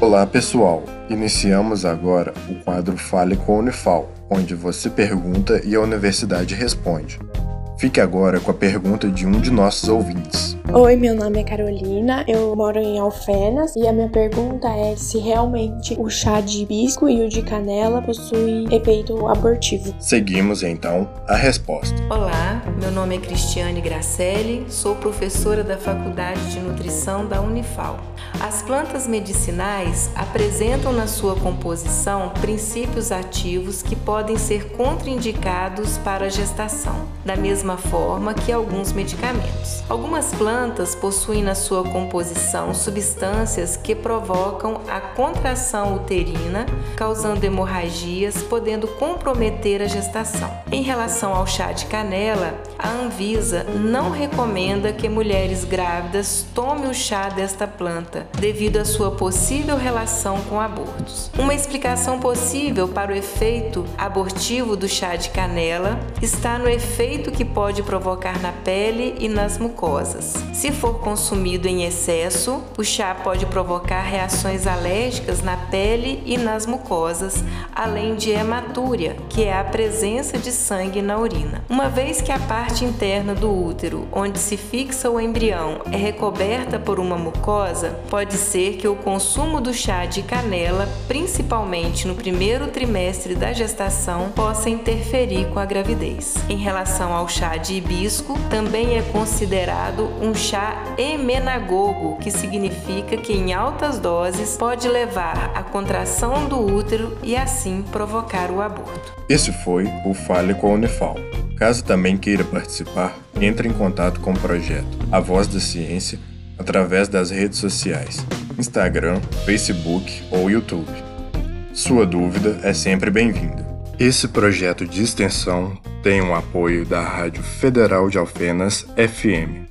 Olá pessoal, iniciamos agora o quadro Fale com a Unifal, onde você pergunta e a universidade responde. Fique agora com a pergunta de um de nossos ouvintes. Oi, meu nome é Carolina, eu moro em Alfenas e a minha pergunta é se realmente o chá de hibisco e o de canela possuem efeito abortivo. Seguimos então a resposta. Olá, meu nome é Cristiane Gracelli, sou professora da Faculdade de Nutrição da Unifal. As plantas medicinais apresentam na sua composição princípios ativos que podem ser contraindicados para a gestação, da mesma forma que alguns medicamentos. Algumas plantas possuem na sua composição substâncias que provocam a contração uterina, causando hemorragias, podendo comprometer a gestação. Em relação ao chá de canela, a Anvisa não recomenda que mulheres grávidas tomem o chá desta planta devido à sua possível relação com abortos. Uma explicação possível para o efeito abortivo do chá de canela está no efeito que pode provocar na pele e nas mucosas. Se for consumido em excesso, o chá pode provocar reações alérgicas na pele e nas mucosas, além de hematúria, que é a presença de sangue na urina. Uma vez que a parte interna do útero, onde se fixa o embrião, é recoberta por uma mucosa, pode ser que o consumo do chá de canela, principalmente no primeiro trimestre da gestação, possa interferir com a gravidez. Em relação ao chá de hibisco, também é considerado um chá emenagogo, que significa que em altas doses pode levar à contração do útero e assim provocar o aborto. Esse foi o Fale com a Unifal. Caso também queira participar, entre em contato com o projeto A Voz da Ciência através das redes sociais, Instagram, Facebook ou YouTube. Sua dúvida é sempre bem-vinda. Esse projeto de extensão tem o apoio da Rádio Federal de Alfenas FM